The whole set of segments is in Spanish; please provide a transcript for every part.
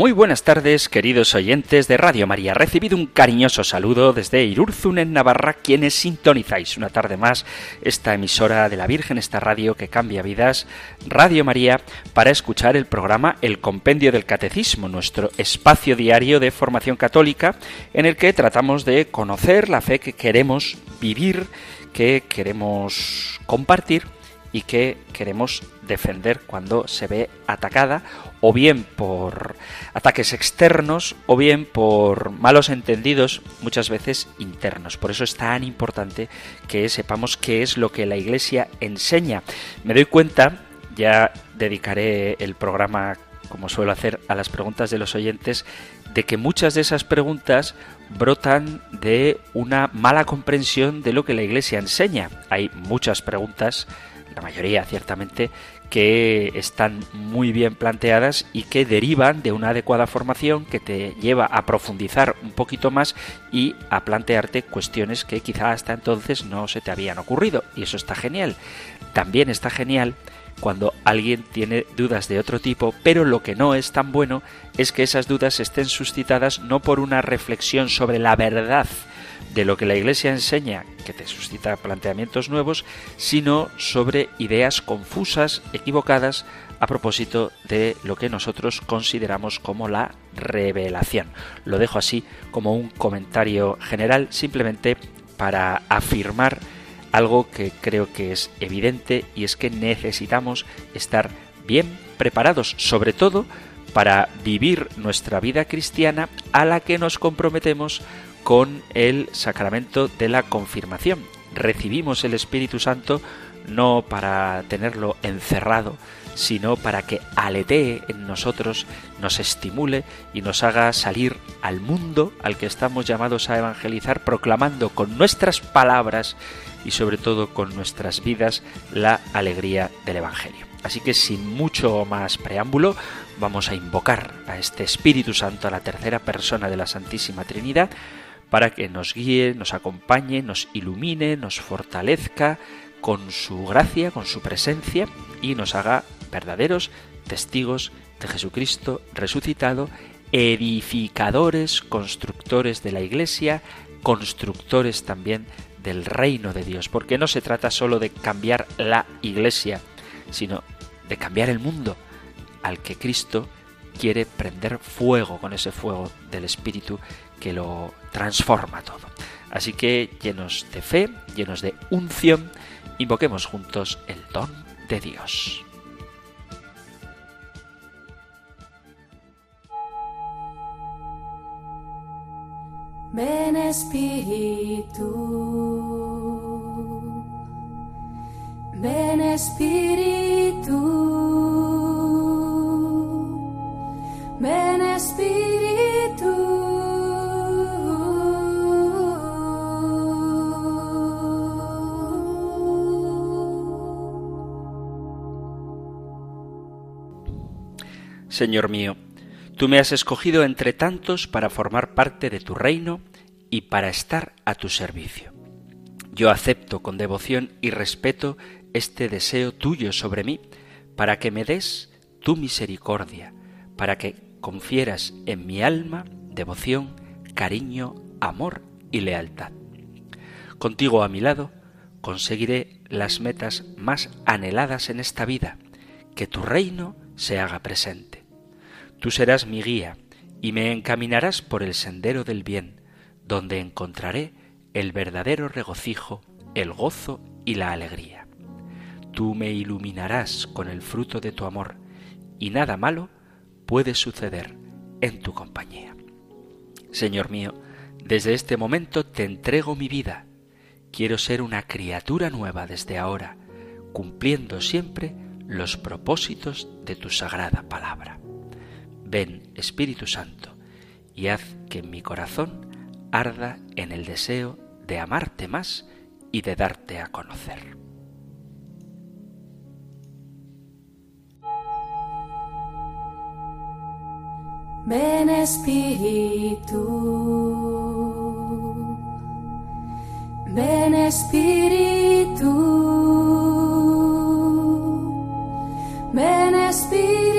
Muy buenas tardes, queridos oyentes de Radio María. Recibido un cariñoso saludo desde Irurzun en Navarra, quienes sintonizáis una tarde más esta emisora de la Virgen, esta radio que cambia vidas, Radio María, para escuchar el programa El Compendio del Catecismo, nuestro espacio diario de formación católica, en el que tratamos de conocer la fe que queremos vivir, que queremos compartir y que queremos defender cuando se ve atacada o bien por ataques externos o bien por malos entendidos muchas veces internos. Por eso es tan importante que sepamos qué es lo que la Iglesia enseña. Me doy cuenta, ya dedicaré el programa como suelo hacer a las preguntas de los oyentes, de que muchas de esas preguntas brotan de una mala comprensión de lo que la Iglesia enseña. Hay muchas preguntas la mayoría ciertamente, que están muy bien planteadas y que derivan de una adecuada formación que te lleva a profundizar un poquito más y a plantearte cuestiones que quizá hasta entonces no se te habían ocurrido. Y eso está genial. También está genial cuando alguien tiene dudas de otro tipo, pero lo que no es tan bueno es que esas dudas estén suscitadas no por una reflexión sobre la verdad, de lo que la Iglesia enseña, que te suscita planteamientos nuevos, sino sobre ideas confusas, equivocadas, a propósito de lo que nosotros consideramos como la revelación. Lo dejo así como un comentario general, simplemente para afirmar algo que creo que es evidente y es que necesitamos estar bien preparados, sobre todo para vivir nuestra vida cristiana a la que nos comprometemos con el sacramento de la confirmación. Recibimos el Espíritu Santo no para tenerlo encerrado, sino para que aletee en nosotros, nos estimule y nos haga salir al mundo al que estamos llamados a evangelizar, proclamando con nuestras palabras y sobre todo con nuestras vidas la alegría del Evangelio. Así que sin mucho más preámbulo, vamos a invocar a este Espíritu Santo, a la tercera persona de la Santísima Trinidad, para que nos guíe, nos acompañe, nos ilumine, nos fortalezca con su gracia, con su presencia y nos haga verdaderos testigos de Jesucristo resucitado, edificadores, constructores de la Iglesia, constructores también del reino de Dios, porque no se trata solo de cambiar la Iglesia, sino de cambiar el mundo al que Cristo quiere prender fuego con ese fuego del Espíritu que lo transforma todo. Así que llenos de fe, llenos de unción, invoquemos juntos el don de Dios. Ven Espíritu, ven Espíritu, Señor mío, tú me has escogido entre tantos para formar parte de tu reino y para estar a tu servicio. Yo acepto con devoción y respeto este deseo tuyo sobre mí, para que me des tu misericordia, para que confieras en mi alma devoción, cariño, amor y lealtad. Contigo a mi lado conseguiré las metas más anheladas en esta vida, que tu reino se haga presente. Tú serás mi guía y me encaminarás por el sendero del bien, donde encontraré el verdadero regocijo, el gozo y la alegría. Tú me iluminarás con el fruto de tu amor, y nada malo puede suceder en tu compañía. Señor mío, desde este momento te entrego mi vida. Quiero ser una criatura nueva desde ahora, cumpliendo siempre los propósitos de tu sagrada palabra. Ven, Espíritu Santo, y haz que mi corazón arda en el deseo de amarte más y de darte a conocer. ven Espíritu, ven Espíritu, ven Espíritu.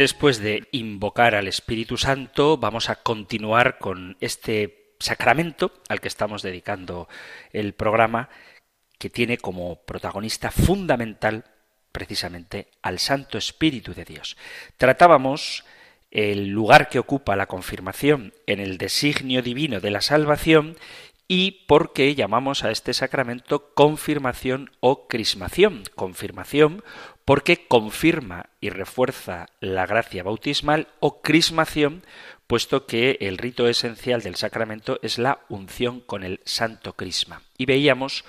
Después de invocar al Espíritu Santo, vamos a continuar con este sacramento al que estamos dedicando el programa, que tiene como protagonista fundamental precisamente al Santo Espíritu de Dios. Tratábamos el lugar que ocupa la confirmación en el designio divino de la salvación y por qué llamamos a este sacramento confirmación o crismación. Confirmación porque confirma y refuerza la gracia bautismal o crismación puesto que el rito esencial del sacramento es la unción con el santo crisma. Y veíamos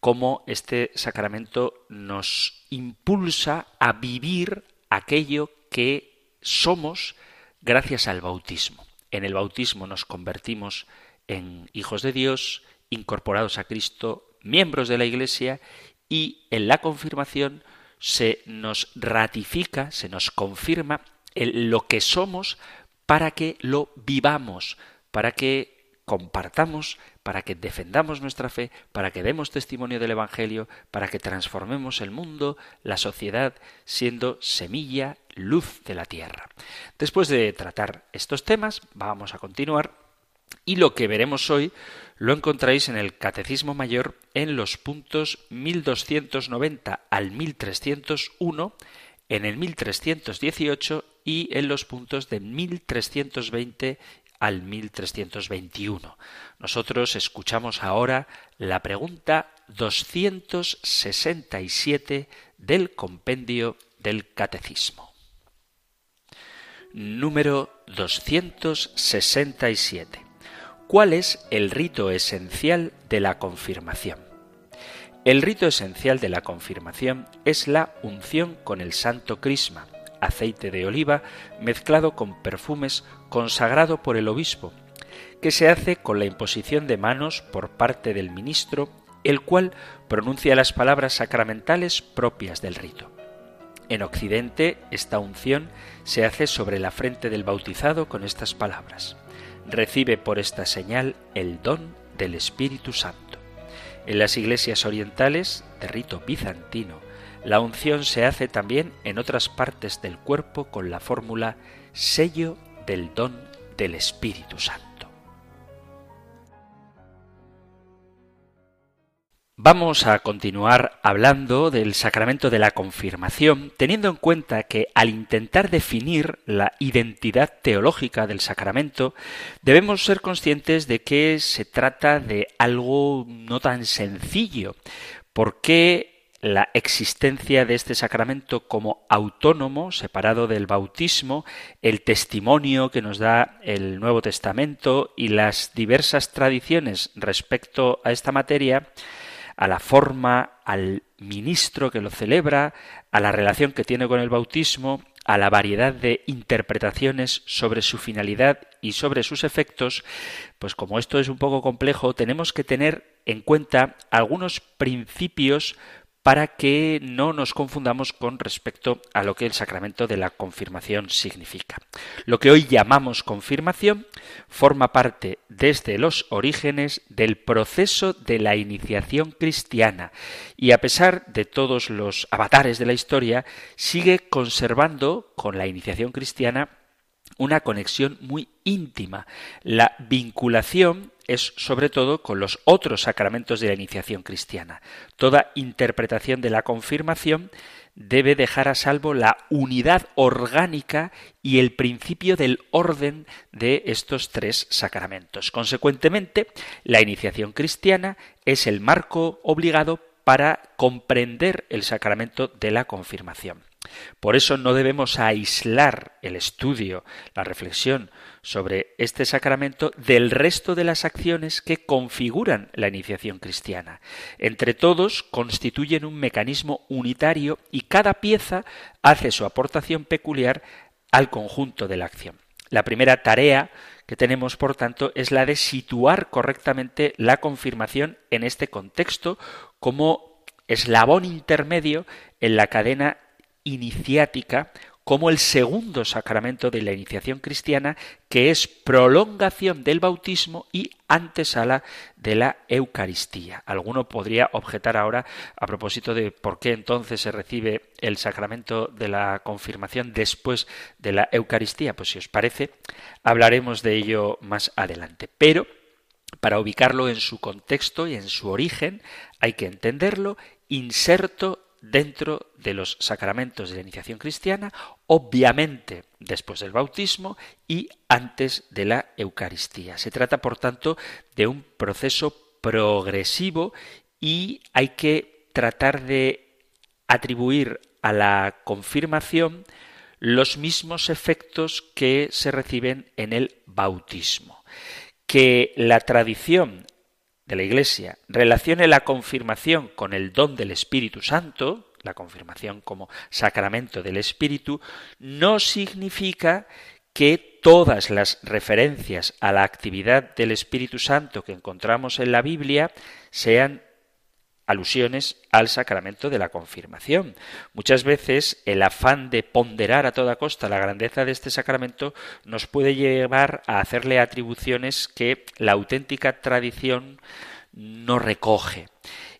cómo este sacramento nos impulsa a vivir aquello que somos gracias al bautismo. En el bautismo nos convertimos en hijos de Dios, incorporados a Cristo, miembros de la Iglesia y en la confirmación se nos ratifica, se nos confirma lo que somos para que lo vivamos, para que compartamos, para que defendamos nuestra fe, para que demos testimonio del Evangelio, para que transformemos el mundo, la sociedad, siendo semilla, luz de la tierra. Después de tratar estos temas, vamos a continuar y lo que veremos hoy lo encontráis en el Catecismo Mayor en los puntos 1290 al 1301, en el 1318 y en los puntos de 1320 al 1321. Nosotros escuchamos ahora la pregunta 267 del compendio del Catecismo. Número 267. ¿Cuál es el rito esencial de la confirmación? El rito esencial de la confirmación es la unción con el santo crisma, aceite de oliva mezclado con perfumes consagrado por el obispo, que se hace con la imposición de manos por parte del ministro, el cual pronuncia las palabras sacramentales propias del rito. En Occidente, esta unción se hace sobre la frente del bautizado con estas palabras. Recibe por esta señal el don del Espíritu Santo. En las iglesias orientales, de rito bizantino, la unción se hace también en otras partes del cuerpo con la fórmula sello del don del Espíritu Santo. Vamos a continuar hablando del sacramento de la confirmación, teniendo en cuenta que al intentar definir la identidad teológica del sacramento, debemos ser conscientes de que se trata de algo no tan sencillo. ¿Por qué la existencia de este sacramento como autónomo, separado del bautismo, el testimonio que nos da el Nuevo Testamento y las diversas tradiciones respecto a esta materia, a la forma, al ministro que lo celebra, a la relación que tiene con el bautismo, a la variedad de interpretaciones sobre su finalidad y sobre sus efectos, pues como esto es un poco complejo, tenemos que tener en cuenta algunos principios para que no nos confundamos con respecto a lo que el sacramento de la confirmación significa. Lo que hoy llamamos confirmación forma parte desde los orígenes del proceso de la iniciación cristiana y a pesar de todos los avatares de la historia sigue conservando con la iniciación cristiana una conexión muy íntima. La vinculación es sobre todo con los otros sacramentos de la iniciación cristiana. Toda interpretación de la confirmación debe dejar a salvo la unidad orgánica y el principio del orden de estos tres sacramentos. Consecuentemente, la iniciación cristiana es el marco obligado para comprender el sacramento de la confirmación. Por eso no debemos aislar el estudio, la reflexión sobre este sacramento del resto de las acciones que configuran la iniciación cristiana. Entre todos constituyen un mecanismo unitario y cada pieza hace su aportación peculiar al conjunto de la acción. La primera tarea que tenemos, por tanto, es la de situar correctamente la confirmación en este contexto como eslabón intermedio en la cadena iniciática como el segundo sacramento de la iniciación cristiana, que es prolongación del bautismo y antesala de la Eucaristía. Alguno podría objetar ahora a propósito de por qué entonces se recibe el sacramento de la confirmación después de la Eucaristía. Pues si os parece, hablaremos de ello más adelante. Pero para ubicarlo en su contexto y en su origen, hay que entenderlo inserto dentro de los sacramentos de la iniciación cristiana, obviamente después del bautismo y antes de la Eucaristía. Se trata, por tanto, de un proceso progresivo y hay que tratar de atribuir a la confirmación los mismos efectos que se reciben en el bautismo. Que la tradición de la Iglesia relacione la confirmación con el don del Espíritu Santo, la confirmación como sacramento del Espíritu, no significa que todas las referencias a la actividad del Espíritu Santo que encontramos en la Biblia sean alusiones al sacramento de la confirmación. Muchas veces el afán de ponderar a toda costa la grandeza de este sacramento nos puede llevar a hacerle atribuciones que la auténtica tradición no recoge.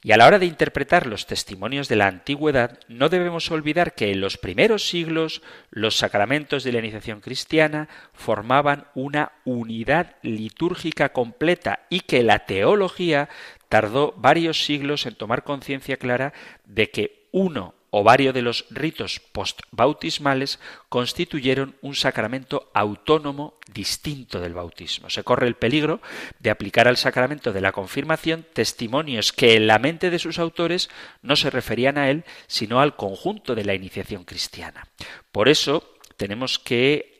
Y a la hora de interpretar los testimonios de la antigüedad, no debemos olvidar que en los primeros siglos los sacramentos de la iniciación cristiana formaban una unidad litúrgica completa y que la teología tardó varios siglos en tomar conciencia clara de que uno o varios de los ritos postbautismales constituyeron un sacramento autónomo distinto del bautismo. Se corre el peligro de aplicar al sacramento de la confirmación testimonios que en la mente de sus autores no se referían a él, sino al conjunto de la iniciación cristiana. Por eso tenemos que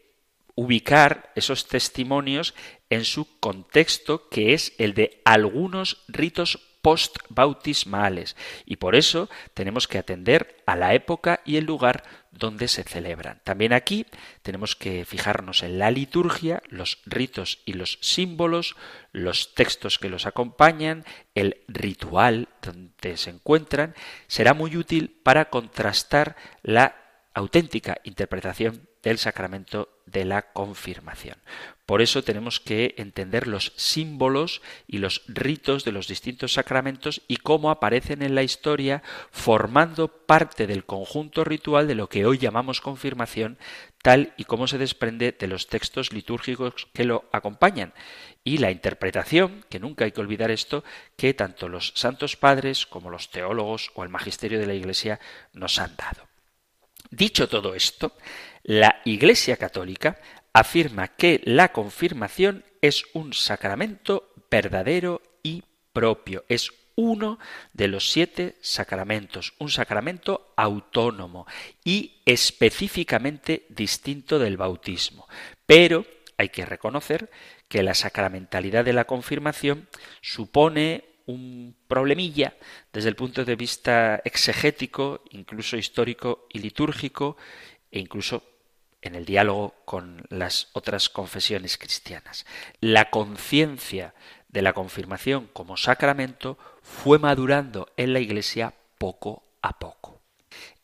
ubicar esos testimonios en su contexto, que es el de algunos ritos postbautismales y por eso tenemos que atender a la época y el lugar donde se celebran. También aquí tenemos que fijarnos en la liturgia, los ritos y los símbolos, los textos que los acompañan, el ritual donde se encuentran, será muy útil para contrastar la auténtica interpretación del sacramento de la confirmación. Por eso tenemos que entender los símbolos y los ritos de los distintos sacramentos y cómo aparecen en la historia formando parte del conjunto ritual de lo que hoy llamamos confirmación, tal y como se desprende de los textos litúrgicos que lo acompañan. Y la interpretación, que nunca hay que olvidar esto, que tanto los santos padres como los teólogos o el magisterio de la Iglesia nos han dado. Dicho todo esto, la Iglesia Católica afirma que la confirmación es un sacramento verdadero y propio. Es uno de los siete sacramentos, un sacramento autónomo y específicamente distinto del bautismo. Pero hay que reconocer que la sacramentalidad de la confirmación supone un problemilla desde el punto de vista exegético, incluso histórico y litúrgico, e incluso en el diálogo con las otras confesiones cristianas. La conciencia de la confirmación como sacramento fue madurando en la Iglesia poco a poco.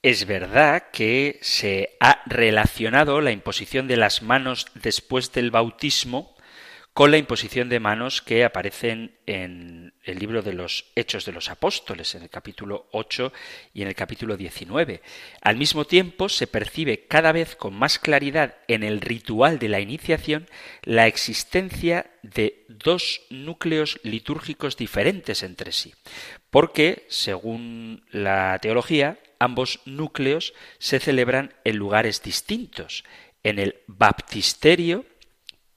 Es verdad que se ha relacionado la imposición de las manos después del bautismo con la imposición de manos que aparecen en el libro de los Hechos de los Apóstoles, en el capítulo 8 y en el capítulo 19. Al mismo tiempo, se percibe cada vez con más claridad en el ritual de la iniciación la existencia de dos núcleos litúrgicos diferentes entre sí, porque, según la teología, ambos núcleos se celebran en lugares distintos. En el baptisterio,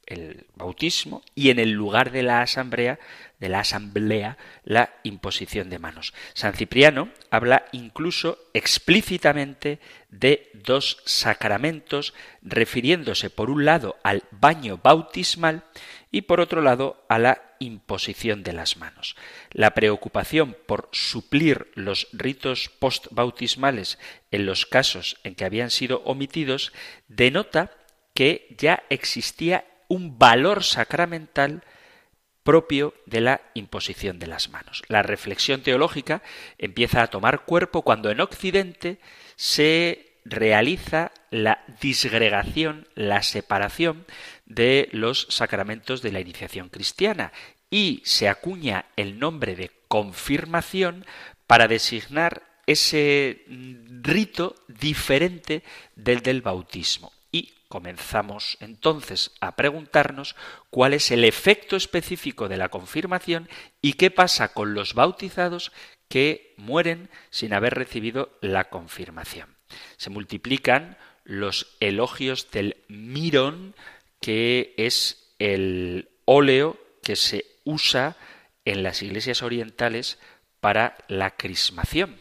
el bautismo y en el lugar de la asamblea, de la asamblea, la imposición de manos. San Cipriano habla incluso explícitamente de dos sacramentos, refiriéndose por un lado al baño bautismal y por otro lado a la imposición de las manos. La preocupación por suplir los ritos postbautismales en los casos en que habían sido omitidos denota que ya existía un valor sacramental propio de la imposición de las manos. La reflexión teológica empieza a tomar cuerpo cuando en Occidente se realiza la disgregación, la separación de los sacramentos de la iniciación cristiana y se acuña el nombre de confirmación para designar ese rito diferente del del bautismo. Y comenzamos entonces a preguntarnos cuál es el efecto específico de la confirmación y qué pasa con los bautizados que mueren sin haber recibido la confirmación. Se multiplican los elogios del mirón, que es el óleo que se usa en las iglesias orientales para la crismación.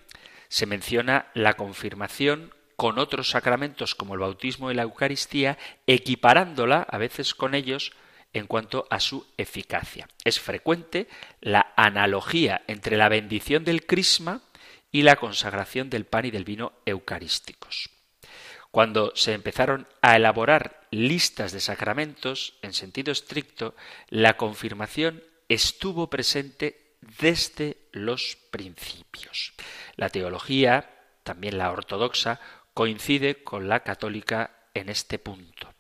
Se menciona la confirmación con otros sacramentos como el bautismo y la Eucaristía, equiparándola a veces con ellos en cuanto a su eficacia. Es frecuente la analogía entre la bendición del crisma y la consagración del pan y del vino eucarísticos. Cuando se empezaron a elaborar listas de sacramentos en sentido estricto, la confirmación estuvo presente desde los principios. La teología, también la ortodoxa, coincide con la católica en este punto.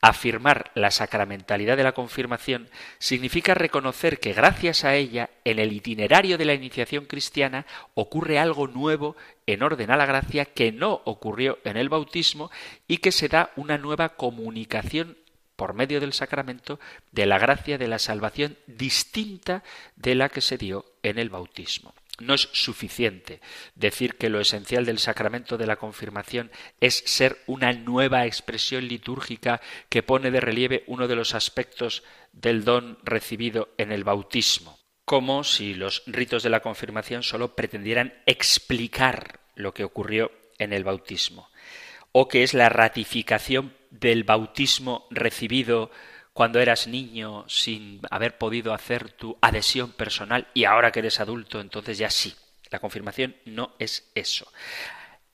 Afirmar la sacramentalidad de la confirmación significa reconocer que gracias a ella, en el itinerario de la iniciación cristiana, ocurre algo nuevo en orden a la gracia que no ocurrió en el bautismo y que se da una nueva comunicación por medio del sacramento de la gracia de la salvación distinta de la que se dio en el bautismo. No es suficiente decir que lo esencial del sacramento de la confirmación es ser una nueva expresión litúrgica que pone de relieve uno de los aspectos del don recibido en el bautismo, como si los ritos de la confirmación solo pretendieran explicar lo que ocurrió en el bautismo, o que es la ratificación del bautismo recibido cuando eras niño sin haber podido hacer tu adhesión personal y ahora que eres adulto, entonces ya sí. La confirmación no es eso.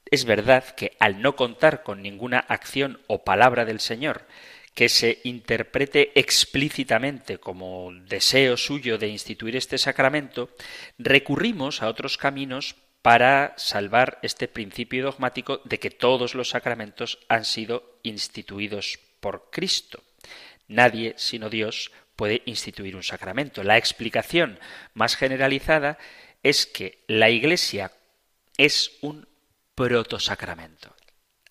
Es verdad que al no contar con ninguna acción o palabra del Señor que se interprete explícitamente como deseo suyo de instituir este sacramento, recurrimos a otros caminos para salvar este principio dogmático de que todos los sacramentos han sido instituidos por Cristo. Nadie, sino Dios, puede instituir un sacramento. La explicación más generalizada es que la Iglesia es un protosacramento.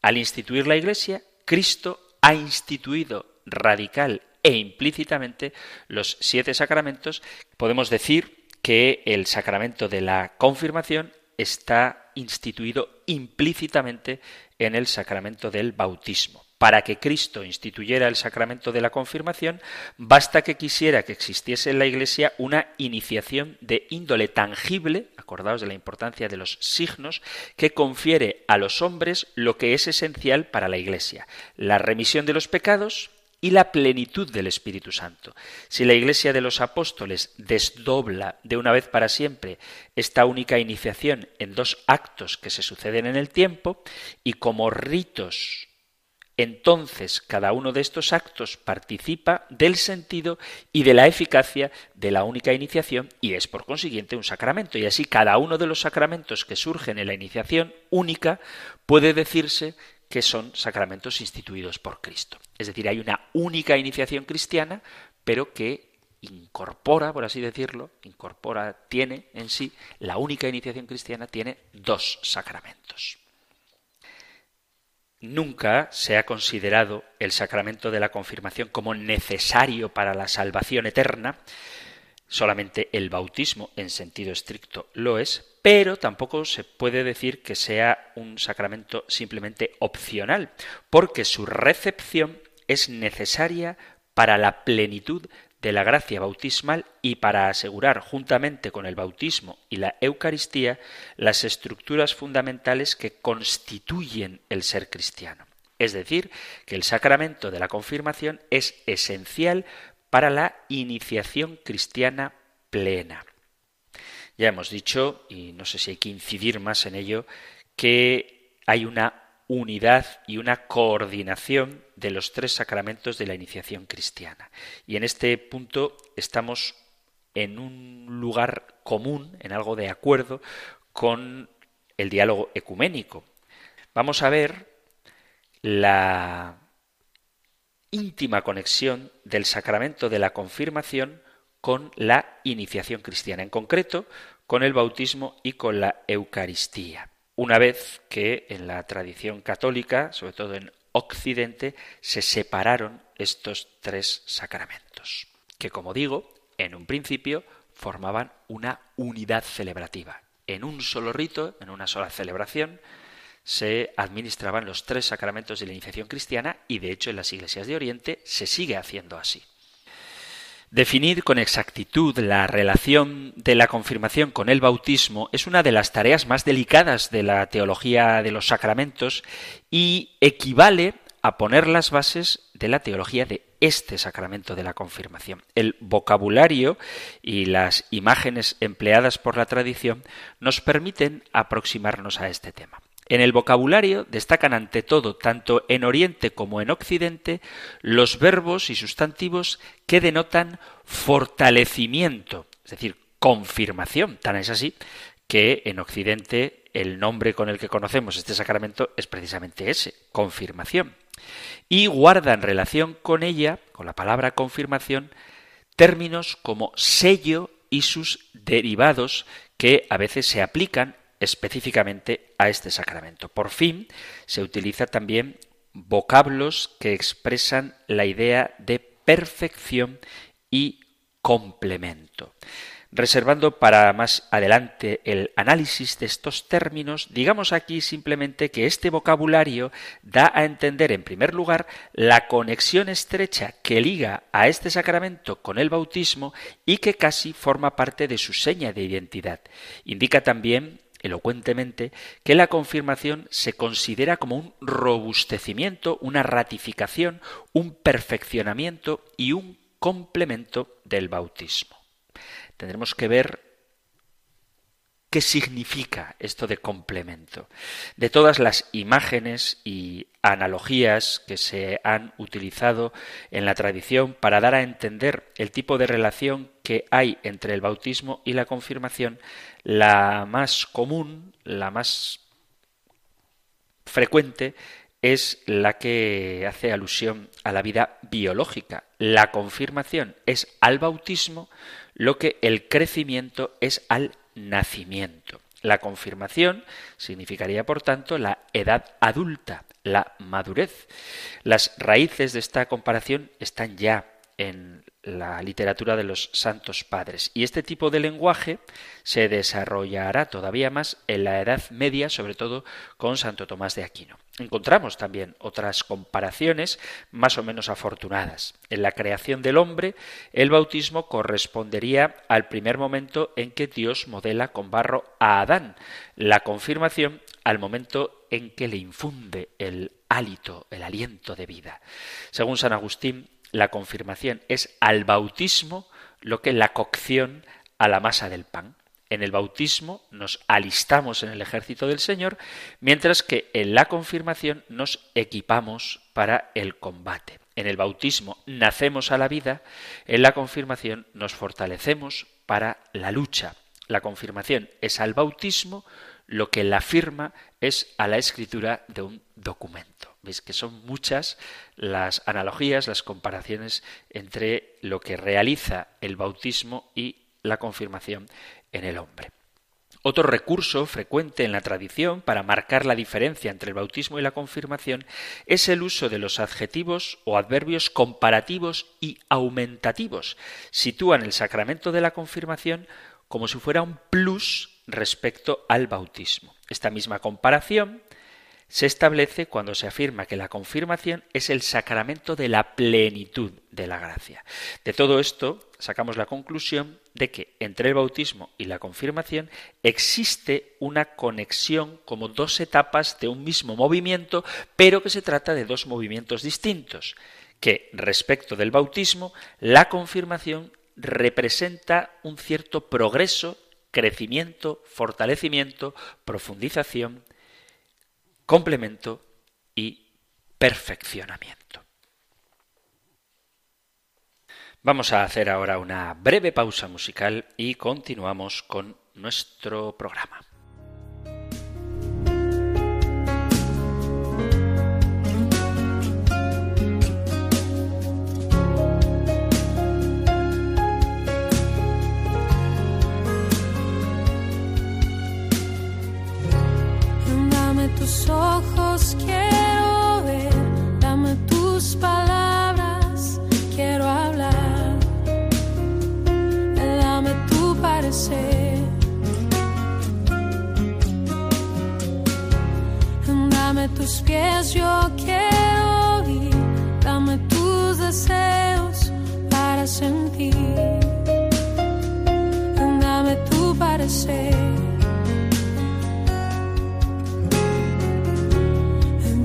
Al instituir la Iglesia, Cristo ha instituido radical e implícitamente los siete sacramentos. Podemos decir que el sacramento de la confirmación está instituido implícitamente en el sacramento del bautismo para que Cristo instituyera el sacramento de la confirmación, basta que quisiera que existiese en la Iglesia una iniciación de índole tangible, acordaos de la importancia de los signos, que confiere a los hombres lo que es esencial para la Iglesia, la remisión de los pecados y la plenitud del Espíritu Santo. Si la Iglesia de los Apóstoles desdobla de una vez para siempre esta única iniciación en dos actos que se suceden en el tiempo, y como ritos entonces cada uno de estos actos participa del sentido y de la eficacia de la única iniciación y es por consiguiente un sacramento. Y así cada uno de los sacramentos que surgen en la iniciación única puede decirse que son sacramentos instituidos por Cristo. Es decir, hay una única iniciación cristiana, pero que incorpora, por así decirlo, incorpora, tiene en sí, la única iniciación cristiana tiene dos sacramentos. Nunca se ha considerado el sacramento de la confirmación como necesario para la salvación eterna, solamente el bautismo en sentido estricto lo es, pero tampoco se puede decir que sea un sacramento simplemente opcional, porque su recepción es necesaria para la plenitud de la gracia bautismal y para asegurar, juntamente con el bautismo y la Eucaristía, las estructuras fundamentales que constituyen el ser cristiano. Es decir, que el sacramento de la confirmación es esencial para la iniciación cristiana plena. Ya hemos dicho, y no sé si hay que incidir más en ello, que hay una unidad y una coordinación de los tres sacramentos de la iniciación cristiana. Y en este punto estamos en un lugar común, en algo de acuerdo con el diálogo ecuménico. Vamos a ver la íntima conexión del sacramento de la confirmación con la iniciación cristiana, en concreto con el bautismo y con la Eucaristía. Una vez que en la tradición católica, sobre todo en Occidente, se separaron estos tres sacramentos, que como digo, en un principio formaban una unidad celebrativa. En un solo rito, en una sola celebración, se administraban los tres sacramentos de la iniciación cristiana y de hecho en las iglesias de Oriente se sigue haciendo así. Definir con exactitud la relación de la confirmación con el bautismo es una de las tareas más delicadas de la teología de los sacramentos y equivale a poner las bases de la teología de este sacramento de la confirmación. El vocabulario y las imágenes empleadas por la tradición nos permiten aproximarnos a este tema. En el vocabulario destacan ante todo, tanto en Oriente como en Occidente, los verbos y sustantivos que denotan fortalecimiento, es decir, confirmación. Tan es así que en Occidente el nombre con el que conocemos este sacramento es precisamente ese, confirmación. Y guarda en relación con ella, con la palabra confirmación, términos como sello y sus derivados que a veces se aplican específicamente a este sacramento. Por fin, se utiliza también vocablos que expresan la idea de perfección y complemento. Reservando para más adelante el análisis de estos términos, digamos aquí simplemente que este vocabulario da a entender, en primer lugar, la conexión estrecha que liga a este sacramento con el bautismo y que casi forma parte de su seña de identidad. Indica también elocuentemente que la confirmación se considera como un robustecimiento, una ratificación, un perfeccionamiento y un complemento del bautismo. Tendremos que ver ¿Qué significa esto de complemento? De todas las imágenes y analogías que se han utilizado en la tradición para dar a entender el tipo de relación que hay entre el bautismo y la confirmación, la más común, la más frecuente, es la que hace alusión a la vida biológica. La confirmación es al bautismo lo que el crecimiento es al nacimiento. La confirmación significaría, por tanto, la edad adulta, la madurez. Las raíces de esta comparación están ya en la literatura de los santos padres. Y este tipo de lenguaje se desarrollará todavía más en la Edad Media, sobre todo con Santo Tomás de Aquino. Encontramos también otras comparaciones más o menos afortunadas. En la creación del hombre, el bautismo correspondería al primer momento en que Dios modela con barro a Adán, la confirmación al momento en que le infunde el hálito, el aliento de vida. Según San Agustín, la confirmación es al bautismo lo que la cocción a la masa del pan. En el bautismo nos alistamos en el ejército del Señor, mientras que en la confirmación nos equipamos para el combate. En el bautismo nacemos a la vida, en la confirmación nos fortalecemos para la lucha. La confirmación es al bautismo lo que la firma es a la escritura de un documento. Veis que son muchas las analogías, las comparaciones entre lo que realiza el bautismo y la confirmación en el hombre. Otro recurso frecuente en la tradición para marcar la diferencia entre el bautismo y la confirmación es el uso de los adjetivos o adverbios comparativos y aumentativos. Sitúan el sacramento de la confirmación como si fuera un plus respecto al bautismo. Esta misma comparación se establece cuando se afirma que la confirmación es el sacramento de la plenitud de la gracia. De todo esto sacamos la conclusión de que entre el bautismo y la confirmación existe una conexión como dos etapas de un mismo movimiento, pero que se trata de dos movimientos distintos, que respecto del bautismo, la confirmación representa un cierto progreso, crecimiento, fortalecimiento, profundización, complemento y perfeccionamiento. Vamos a hacer ahora una breve pausa musical y continuamos con nuestro programa. tus pies yo quiero ir, dame tus deseos para sentir, dame tu parecer.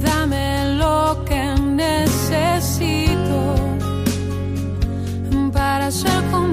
Dame lo que necesito para ser.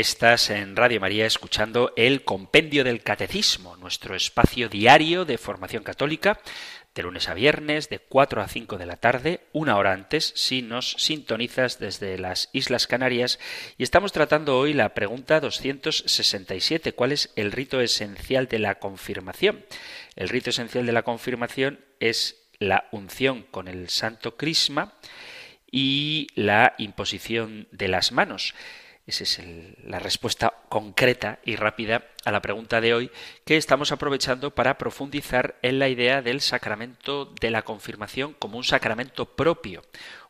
Estás en Radio María escuchando el Compendio del Catecismo, nuestro espacio diario de formación católica, de lunes a viernes, de 4 a 5 de la tarde, una hora antes, si nos sintonizas desde las Islas Canarias. Y estamos tratando hoy la pregunta 267, ¿cuál es el rito esencial de la confirmación? El rito esencial de la confirmación es la unción con el Santo Crisma y la imposición de las manos. Esa es la respuesta concreta y rápida a la pregunta de hoy que estamos aprovechando para profundizar en la idea del sacramento de la confirmación como un sacramento propio,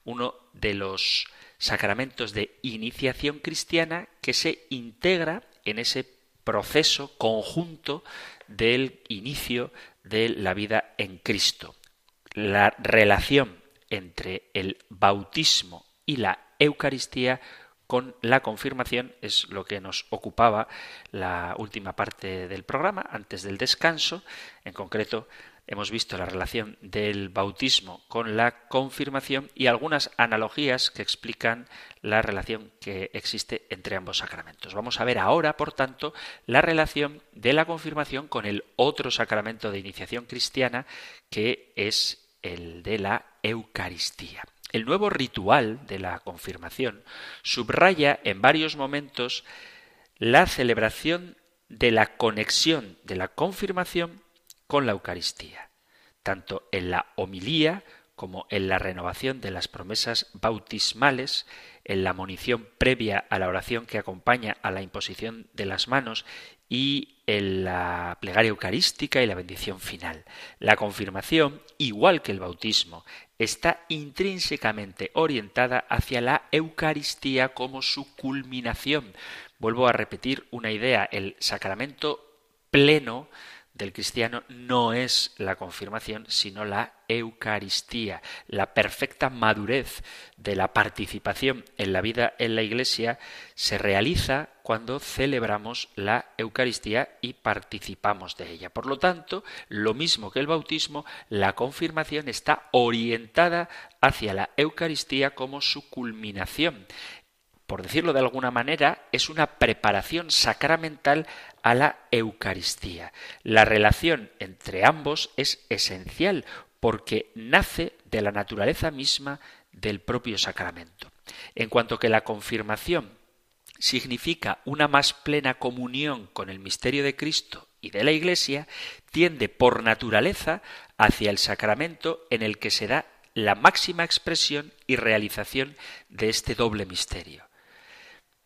uno de los sacramentos de iniciación cristiana que se integra en ese proceso conjunto del inicio de la vida en Cristo. La relación entre el bautismo y la Eucaristía con la confirmación es lo que nos ocupaba la última parte del programa, antes del descanso. En concreto, hemos visto la relación del bautismo con la confirmación y algunas analogías que explican la relación que existe entre ambos sacramentos. Vamos a ver ahora, por tanto, la relación de la confirmación con el otro sacramento de iniciación cristiana que es el de la Eucaristía. El nuevo ritual de la confirmación subraya en varios momentos la celebración de la conexión de la confirmación con la Eucaristía, tanto en la homilía como en la renovación de las promesas bautismales, en la monición previa a la oración que acompaña a la imposición de las manos y en la plegaria eucarística y la bendición final. La confirmación, igual que el bautismo, está intrínsecamente orientada hacia la Eucaristía como su culminación. Vuelvo a repetir una idea, el sacramento pleno del cristiano no es la confirmación, sino la Eucaristía. La perfecta madurez de la participación en la vida en la Iglesia se realiza cuando celebramos la Eucaristía y participamos de ella. Por lo tanto, lo mismo que el bautismo, la confirmación está orientada hacia la Eucaristía como su culminación por decirlo de alguna manera, es una preparación sacramental a la Eucaristía. La relación entre ambos es esencial porque nace de la naturaleza misma del propio sacramento. En cuanto que la confirmación significa una más plena comunión con el misterio de Cristo y de la Iglesia, tiende por naturaleza hacia el sacramento en el que se da la máxima expresión y realización de este doble misterio.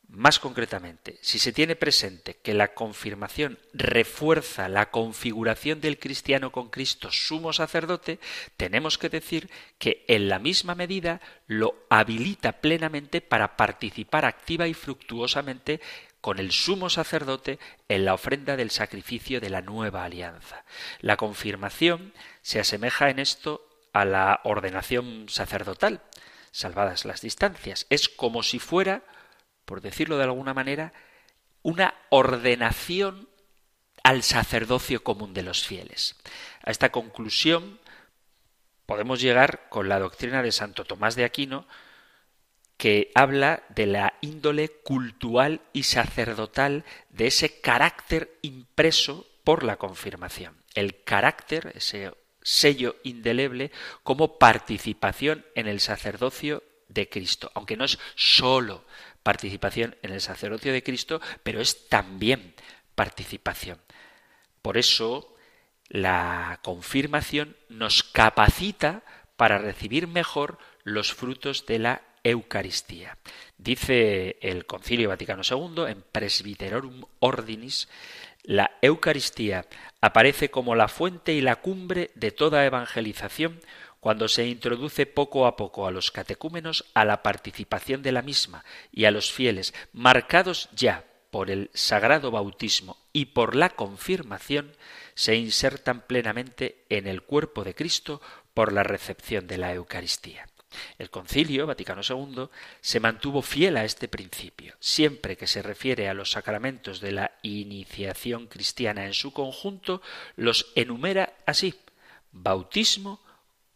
Más concretamente, si se tiene presente que la confirmación refuerza la configuración del cristiano con Cristo sumo sacerdote, tenemos que decir que en la misma medida lo habilita plenamente para participar activa y fructuosamente con el sumo sacerdote en la ofrenda del sacrificio de la nueva alianza. La confirmación se asemeja en esto a la ordenación sacerdotal, salvadas las distancias. Es como si fuera por decirlo de alguna manera, una ordenación al sacerdocio común de los fieles. A esta conclusión podemos llegar con la doctrina de Santo Tomás de Aquino, que habla de la índole cultural y sacerdotal de ese carácter impreso por la confirmación. El carácter, ese sello indeleble, como participación en el sacerdocio de Cristo, aunque no es sólo participación en el sacerdocio de Cristo, pero es también participación. Por eso la confirmación nos capacita para recibir mejor los frutos de la Eucaristía. Dice el Concilio Vaticano II en Presbyterorum Ordinis, la Eucaristía aparece como la fuente y la cumbre de toda evangelización cuando se introduce poco a poco a los catecúmenos a la participación de la misma y a los fieles, marcados ya por el sagrado bautismo y por la confirmación, se insertan plenamente en el cuerpo de Cristo por la recepción de la Eucaristía. El Concilio Vaticano II se mantuvo fiel a este principio. Siempre que se refiere a los sacramentos de la iniciación cristiana en su conjunto, los enumera así bautismo,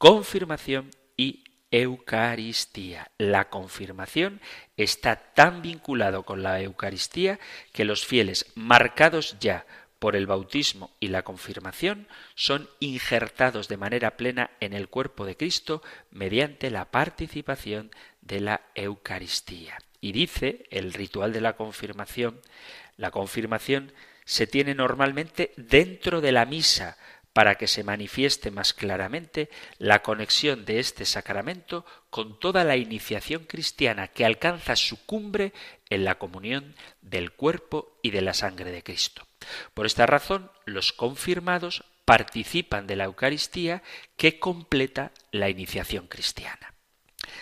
confirmación y Eucaristía. La confirmación está tan vinculado con la Eucaristía que los fieles, marcados ya por el bautismo y la confirmación, son injertados de manera plena en el cuerpo de Cristo mediante la participación de la Eucaristía. Y dice el ritual de la confirmación, la confirmación se tiene normalmente dentro de la misa, para que se manifieste más claramente la conexión de este sacramento con toda la iniciación cristiana que alcanza su cumbre en la comunión del cuerpo y de la sangre de Cristo. Por esta razón, los confirmados participan de la Eucaristía que completa la iniciación cristiana.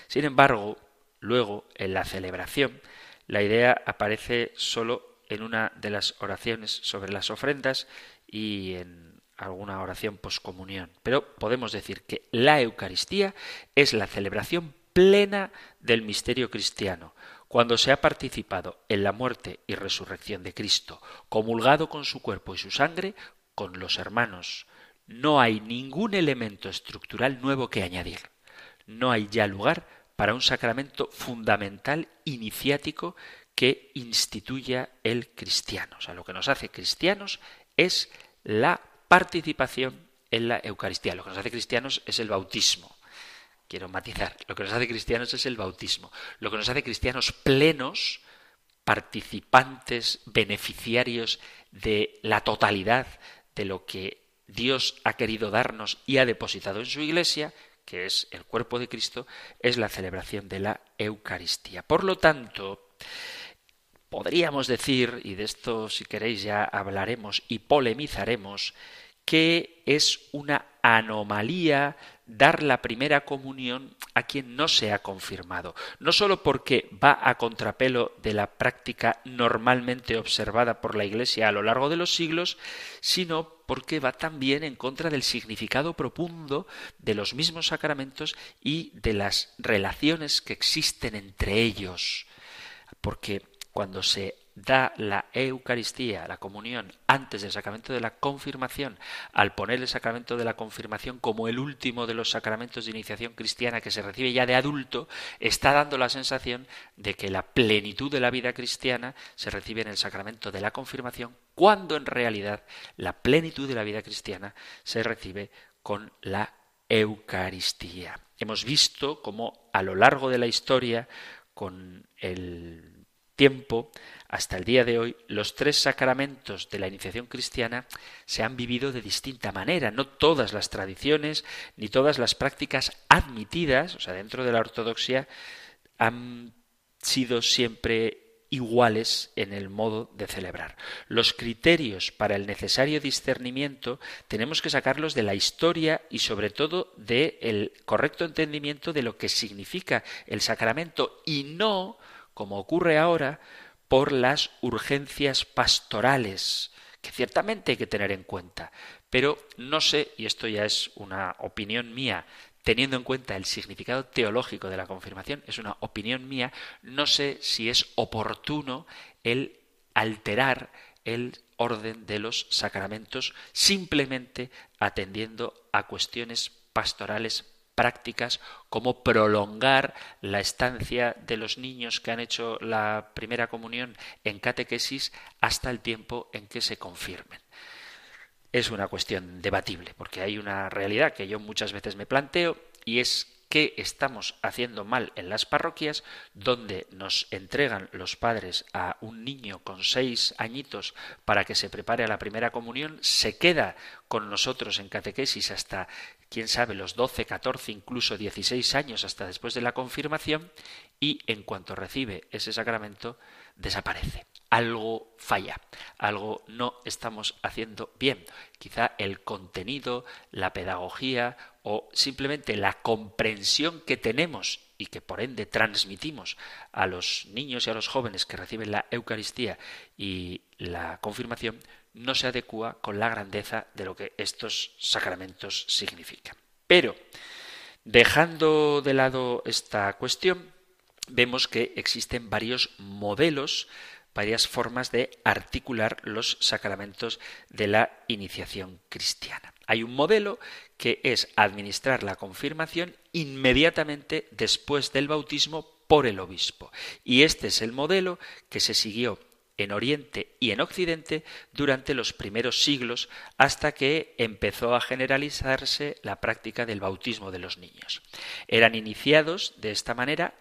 Sin embargo, luego, en la celebración, la idea aparece sólo en una de las oraciones sobre las ofrendas y en alguna oración poscomunión. Pero podemos decir que la Eucaristía es la celebración plena del misterio cristiano, cuando se ha participado en la muerte y resurrección de Cristo, comulgado con su cuerpo y su sangre, con los hermanos no hay ningún elemento estructural nuevo que añadir. No hay ya lugar para un sacramento fundamental, iniciático, que instituya el cristiano. O sea, lo que nos hace cristianos es la participación en la Eucaristía. Lo que nos hace cristianos es el bautismo. Quiero matizar. Lo que nos hace cristianos es el bautismo. Lo que nos hace cristianos plenos, participantes, beneficiarios de la totalidad de lo que Dios ha querido darnos y ha depositado en su iglesia, que es el cuerpo de Cristo, es la celebración de la Eucaristía. Por lo tanto, podríamos decir, y de esto si queréis ya hablaremos y polemizaremos, que es una anomalía dar la primera comunión a quien no se ha confirmado, no sólo porque va a contrapelo de la práctica normalmente observada por la Iglesia a lo largo de los siglos, sino porque va también en contra del significado profundo de los mismos sacramentos y de las relaciones que existen entre ellos. Porque cuando se da la Eucaristía, la comunión, antes del sacramento de la confirmación, al poner el sacramento de la confirmación como el último de los sacramentos de iniciación cristiana que se recibe ya de adulto, está dando la sensación de que la plenitud de la vida cristiana se recibe en el sacramento de la confirmación, cuando en realidad la plenitud de la vida cristiana se recibe con la Eucaristía. Hemos visto cómo a lo largo de la historia, con el tiempo, hasta el día de hoy, los tres sacramentos de la iniciación cristiana se han vivido de distinta manera. No todas las tradiciones ni todas las prácticas admitidas, o sea, dentro de la ortodoxia, han sido siempre iguales en el modo de celebrar. Los criterios para el necesario discernimiento tenemos que sacarlos de la historia y sobre todo del correcto entendimiento de lo que significa el sacramento y no como ocurre ahora, por las urgencias pastorales, que ciertamente hay que tener en cuenta. Pero no sé, y esto ya es una opinión mía, teniendo en cuenta el significado teológico de la confirmación, es una opinión mía, no sé si es oportuno el alterar el orden de los sacramentos simplemente atendiendo a cuestiones pastorales prácticas como prolongar la estancia de los niños que han hecho la primera comunión en catequesis hasta el tiempo en que se confirmen. Es una cuestión debatible, porque hay una realidad que yo muchas veces me planteo y es qué estamos haciendo mal en las parroquias donde nos entregan los padres a un niño con seis añitos para que se prepare a la primera comunión, se queda con nosotros en catequesis hasta, quién sabe, los 12, 14, incluso 16 años hasta después de la confirmación y en cuanto recibe ese sacramento desaparece algo falla, algo no estamos haciendo bien. Quizá el contenido, la pedagogía o simplemente la comprensión que tenemos y que por ende transmitimos a los niños y a los jóvenes que reciben la Eucaristía y la confirmación no se adecua con la grandeza de lo que estos sacramentos significan. Pero, dejando de lado esta cuestión, vemos que existen varios modelos varias formas de articular los sacramentos de la iniciación cristiana. Hay un modelo que es administrar la confirmación inmediatamente después del bautismo por el obispo. Y este es el modelo que se siguió en Oriente y en Occidente durante los primeros siglos hasta que empezó a generalizarse la práctica del bautismo de los niños. Eran iniciados de esta manera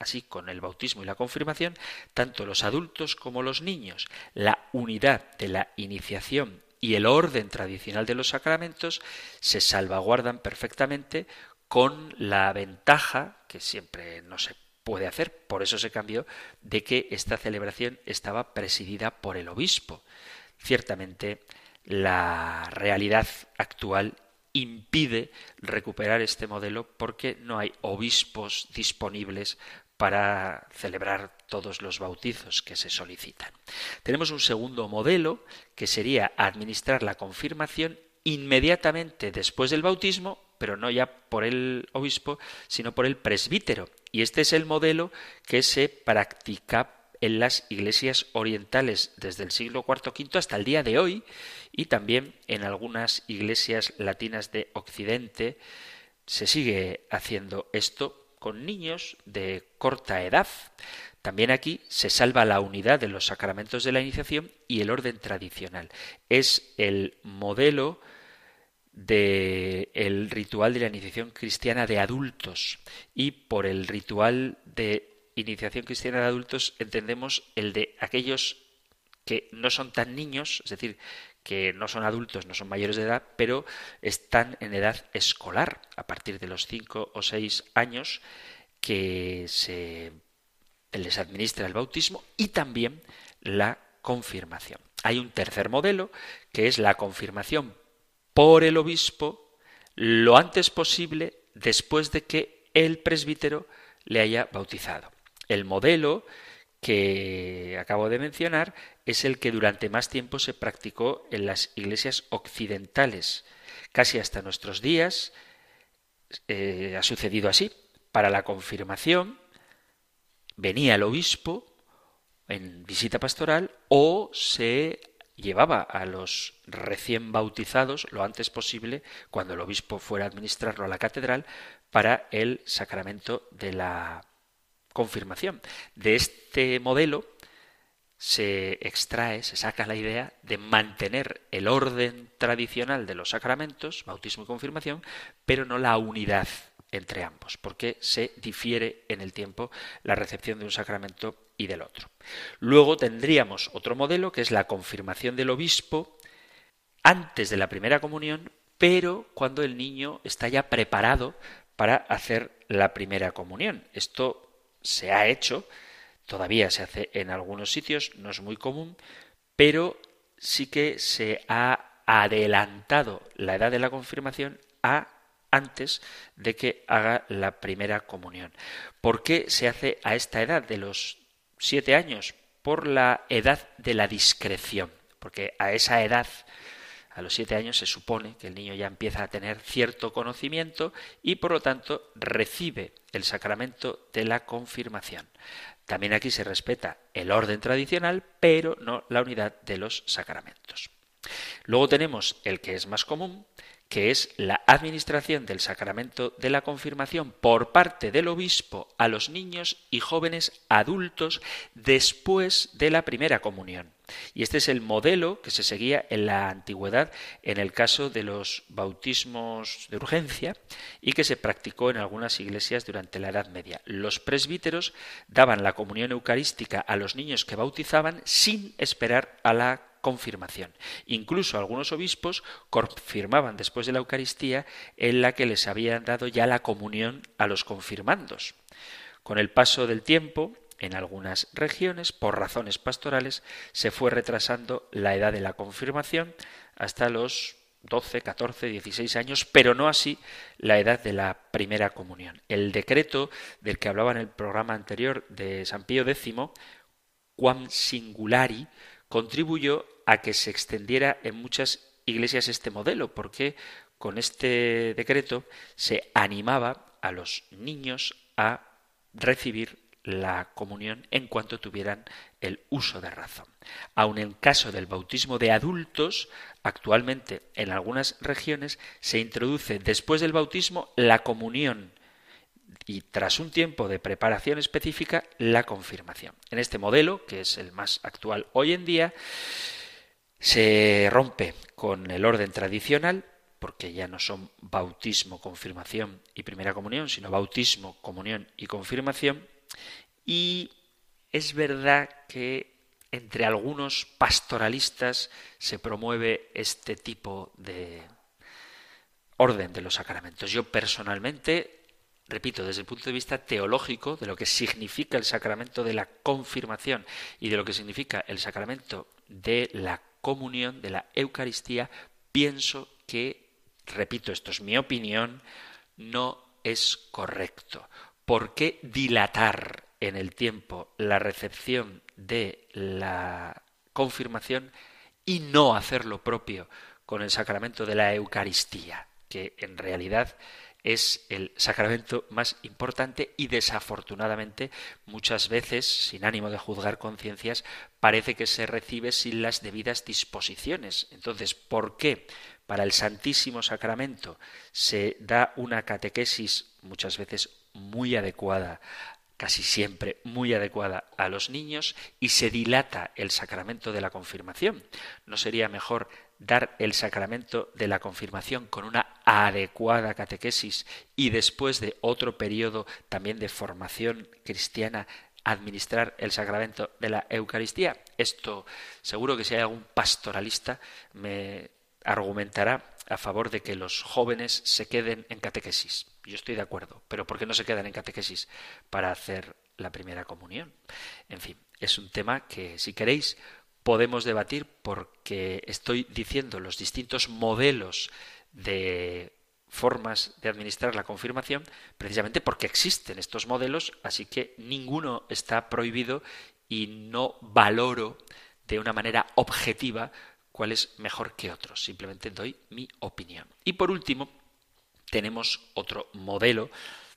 así con el bautismo y la confirmación, tanto los adultos como los niños. La unidad de la iniciación y el orden tradicional de los sacramentos se salvaguardan perfectamente con la ventaja, que siempre no se puede hacer, por eso se cambió, de que esta celebración estaba presidida por el obispo. Ciertamente, la realidad actual impide recuperar este modelo porque no hay obispos disponibles para celebrar todos los bautizos que se solicitan. Tenemos un segundo modelo que sería administrar la confirmación inmediatamente después del bautismo, pero no ya por el obispo, sino por el presbítero. Y este es el modelo que se practica en las iglesias orientales desde el siglo IV hasta el día de hoy y también en algunas iglesias latinas de Occidente se sigue haciendo esto con niños de corta edad. También aquí se salva la unidad de los sacramentos de la iniciación y el orden tradicional. Es el modelo del ritual de la iniciación cristiana de adultos y por el ritual de iniciación cristiana de adultos entendemos el de aquellos que no son tan niños, es decir, que no son adultos, no son mayores de edad, pero están en edad escolar, a partir de los cinco o seis años que se les administra el bautismo y también la confirmación. Hay un tercer modelo que es la confirmación por el obispo lo antes posible después de que el presbítero le haya bautizado. El modelo que acabo de mencionar es el que durante más tiempo se practicó en las iglesias occidentales. Casi hasta nuestros días eh, ha sucedido así. Para la confirmación venía el obispo en visita pastoral o se llevaba a los recién bautizados lo antes posible, cuando el obispo fuera a administrarlo a la catedral, para el sacramento de la confirmación. De este modelo se extrae, se saca la idea de mantener el orden tradicional de los sacramentos, bautismo y confirmación, pero no la unidad entre ambos, porque se difiere en el tiempo la recepción de un sacramento y del otro. Luego tendríamos otro modelo, que es la confirmación del obispo antes de la primera comunión, pero cuando el niño está ya preparado para hacer la primera comunión. Esto se ha hecho, todavía se hace en algunos sitios, no es muy común, pero sí que se ha adelantado la edad de la confirmación a antes de que haga la primera comunión. ¿Por qué se hace a esta edad de los siete años? Por la edad de la discreción, porque a esa edad a los siete años se supone que el niño ya empieza a tener cierto conocimiento y por lo tanto recibe el sacramento de la confirmación. También aquí se respeta el orden tradicional, pero no la unidad de los sacramentos. Luego tenemos el que es más común, que es la administración del sacramento de la confirmación por parte del obispo a los niños y jóvenes adultos después de la primera comunión. Y este es el modelo que se seguía en la antigüedad en el caso de los bautismos de urgencia y que se practicó en algunas iglesias durante la Edad Media. Los presbíteros daban la comunión eucarística a los niños que bautizaban sin esperar a la confirmación. Incluso algunos obispos confirmaban después de la Eucaristía en la que les habían dado ya la comunión a los confirmandos. Con el paso del tiempo, en algunas regiones, por razones pastorales, se fue retrasando la edad de la confirmación hasta los 12, 14, 16 años, pero no así la edad de la primera comunión. El decreto del que hablaba en el programa anterior de San Pío X, Quam Singulari, contribuyó a que se extendiera en muchas iglesias este modelo, porque con este decreto se animaba a los niños a recibir la comunión en cuanto tuvieran el uso de razón. Aun en caso del bautismo de adultos, actualmente en algunas regiones se introduce después del bautismo la comunión y tras un tiempo de preparación específica la confirmación. En este modelo, que es el más actual hoy en día, se rompe con el orden tradicional, porque ya no son bautismo, confirmación y primera comunión, sino bautismo, comunión y confirmación. Y es verdad que entre algunos pastoralistas se promueve este tipo de orden de los sacramentos. Yo personalmente, repito, desde el punto de vista teológico, de lo que significa el sacramento de la confirmación y de lo que significa el sacramento de la comunión, de la Eucaristía, pienso que, repito, esto es mi opinión, no es correcto. ¿Por qué dilatar en el tiempo la recepción de la confirmación y no hacer lo propio con el sacramento de la Eucaristía, que en realidad es el sacramento más importante y desafortunadamente muchas veces, sin ánimo de juzgar conciencias, parece que se recibe sin las debidas disposiciones. Entonces, ¿por qué para el Santísimo Sacramento se da una catequesis muchas veces muy adecuada casi siempre muy adecuada a los niños y se dilata el sacramento de la confirmación. ¿No sería mejor dar el sacramento de la confirmación con una adecuada catequesis y después de otro periodo también de formación cristiana administrar el sacramento de la Eucaristía? Esto seguro que si hay algún pastoralista me argumentará a favor de que los jóvenes se queden en catequesis. Yo estoy de acuerdo, pero ¿por qué no se quedan en catequesis para hacer la primera comunión? En fin, es un tema que si queréis podemos debatir porque estoy diciendo los distintos modelos de formas de administrar la confirmación precisamente porque existen estos modelos, así que ninguno está prohibido y no valoro de una manera objetiva cuál es mejor que otros. Simplemente doy mi opinión. Y por último, tenemos otro modelo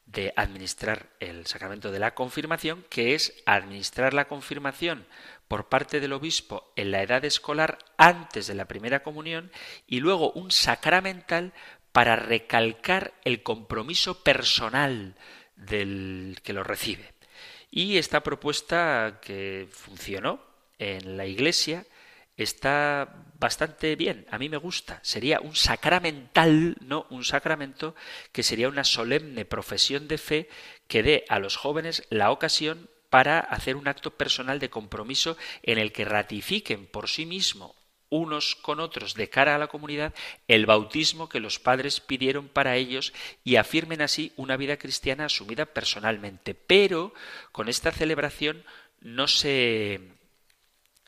de administrar el sacramento de la confirmación, que es administrar la confirmación por parte del obispo en la edad escolar antes de la primera comunión y luego un sacramental para recalcar el compromiso personal del que lo recibe. Y esta propuesta que funcionó en la Iglesia está bastante bien, a mí me gusta. Sería un sacramental, no un sacramento, que sería una solemne profesión de fe que dé a los jóvenes la ocasión para hacer un acto personal de compromiso en el que ratifiquen por sí mismo unos con otros de cara a la comunidad el bautismo que los padres pidieron para ellos y afirmen así una vida cristiana asumida personalmente. Pero con esta celebración no se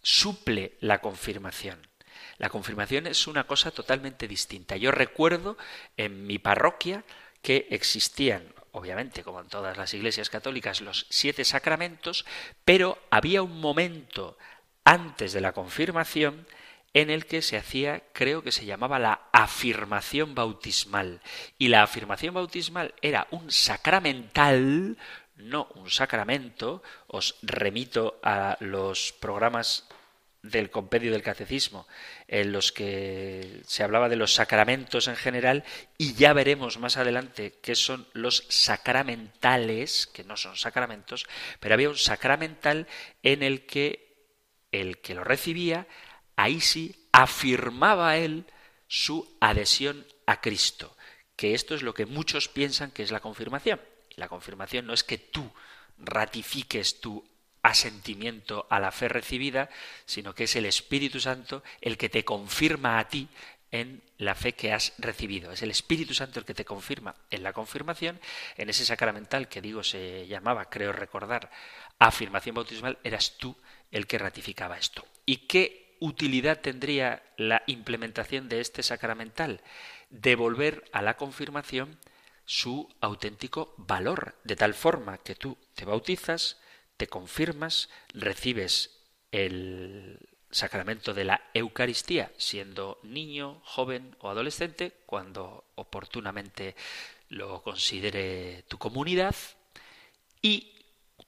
suple la confirmación. La confirmación es una cosa totalmente distinta. Yo recuerdo en mi parroquia que existían, obviamente, como en todas las iglesias católicas, los siete sacramentos, pero había un momento antes de la confirmación en el que se hacía, creo que se llamaba la afirmación bautismal. Y la afirmación bautismal era un sacramental, no un sacramento. Os remito a los programas del compendio del catecismo, en los que se hablaba de los sacramentos en general, y ya veremos más adelante qué son los sacramentales, que no son sacramentos, pero había un sacramental en el que el que lo recibía, ahí sí afirmaba él su adhesión a Cristo, que esto es lo que muchos piensan que es la confirmación. La confirmación no es que tú ratifiques tu asentimiento a la fe recibida, sino que es el Espíritu Santo el que te confirma a ti en la fe que has recibido. Es el Espíritu Santo el que te confirma en la confirmación, en ese sacramental que digo se llamaba, creo recordar, afirmación bautismal, eras tú el que ratificaba esto. ¿Y qué utilidad tendría la implementación de este sacramental? Devolver a la confirmación su auténtico valor, de tal forma que tú te bautizas, te confirmas, recibes el sacramento de la Eucaristía siendo niño, joven o adolescente, cuando oportunamente lo considere tu comunidad, y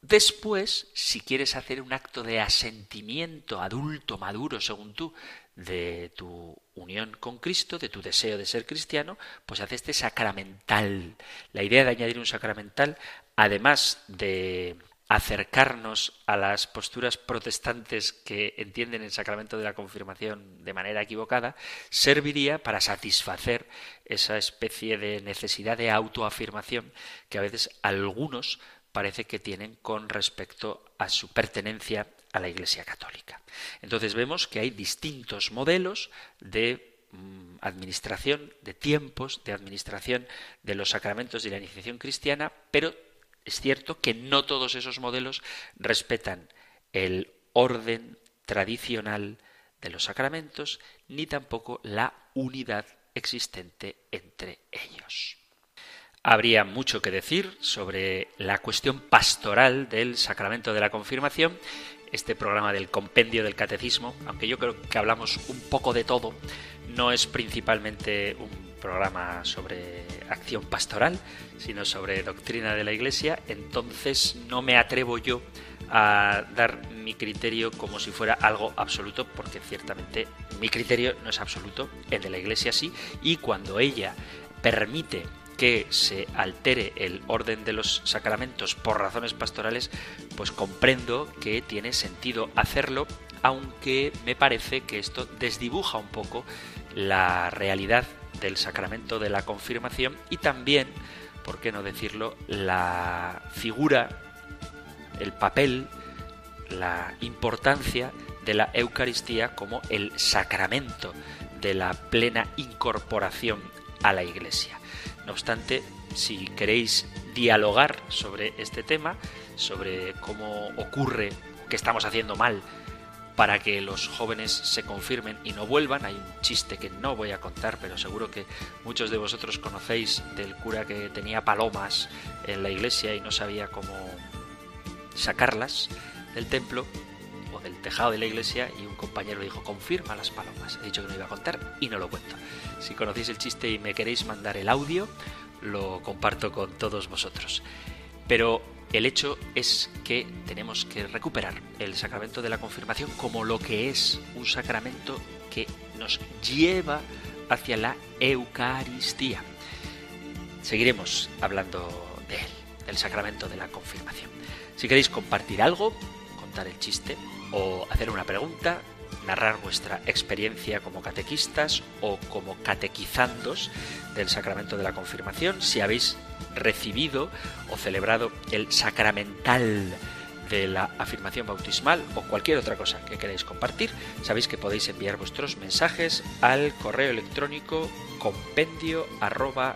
después, si quieres hacer un acto de asentimiento adulto, maduro, según tú, de tu unión con Cristo, de tu deseo de ser cristiano, pues hace este sacramental. La idea de añadir un sacramental, además de acercarnos a las posturas protestantes que entienden el sacramento de la confirmación de manera equivocada, serviría para satisfacer esa especie de necesidad de autoafirmación que a veces algunos parece que tienen con respecto a su pertenencia a la Iglesia Católica. Entonces vemos que hay distintos modelos de mm, administración, de tiempos de administración de los sacramentos de la iniciación cristiana, pero es cierto que no todos esos modelos respetan el orden tradicional de los sacramentos, ni tampoco la unidad existente entre ellos. Habría mucho que decir sobre la cuestión pastoral del sacramento de la confirmación, este programa del compendio del catecismo, aunque yo creo que hablamos un poco de todo, no es principalmente un programa sobre acción pastoral, sino sobre doctrina de la Iglesia, entonces no me atrevo yo a dar mi criterio como si fuera algo absoluto, porque ciertamente mi criterio no es absoluto, el de la Iglesia sí, y cuando ella permite que se altere el orden de los sacramentos por razones pastorales, pues comprendo que tiene sentido hacerlo, aunque me parece que esto desdibuja un poco la realidad del sacramento de la confirmación y también, por qué no decirlo, la figura, el papel, la importancia de la Eucaristía como el sacramento de la plena incorporación a la Iglesia. No obstante, si queréis dialogar sobre este tema, sobre cómo ocurre, qué estamos haciendo mal para que los jóvenes se confirmen y no vuelvan. Hay un chiste que no voy a contar, pero seguro que muchos de vosotros conocéis del cura que tenía palomas en la iglesia y no sabía cómo sacarlas del templo o del tejado de la iglesia y un compañero dijo, confirma las palomas. He dicho que no iba a contar y no lo cuento. Si conocéis el chiste y me queréis mandar el audio, lo comparto con todos vosotros. Pero el hecho es que tenemos que recuperar el sacramento de la confirmación como lo que es un sacramento que nos lleva hacia la Eucaristía. Seguiremos hablando de él, del sacramento de la confirmación. Si queréis compartir algo, contar el chiste o hacer una pregunta, narrar vuestra experiencia como catequistas o como catequizandos del sacramento de la confirmación, si habéis recibido o celebrado el sacramental de la afirmación bautismal o cualquier otra cosa que queráis compartir, sabéis que podéis enviar vuestros mensajes al correo electrónico compendio arroba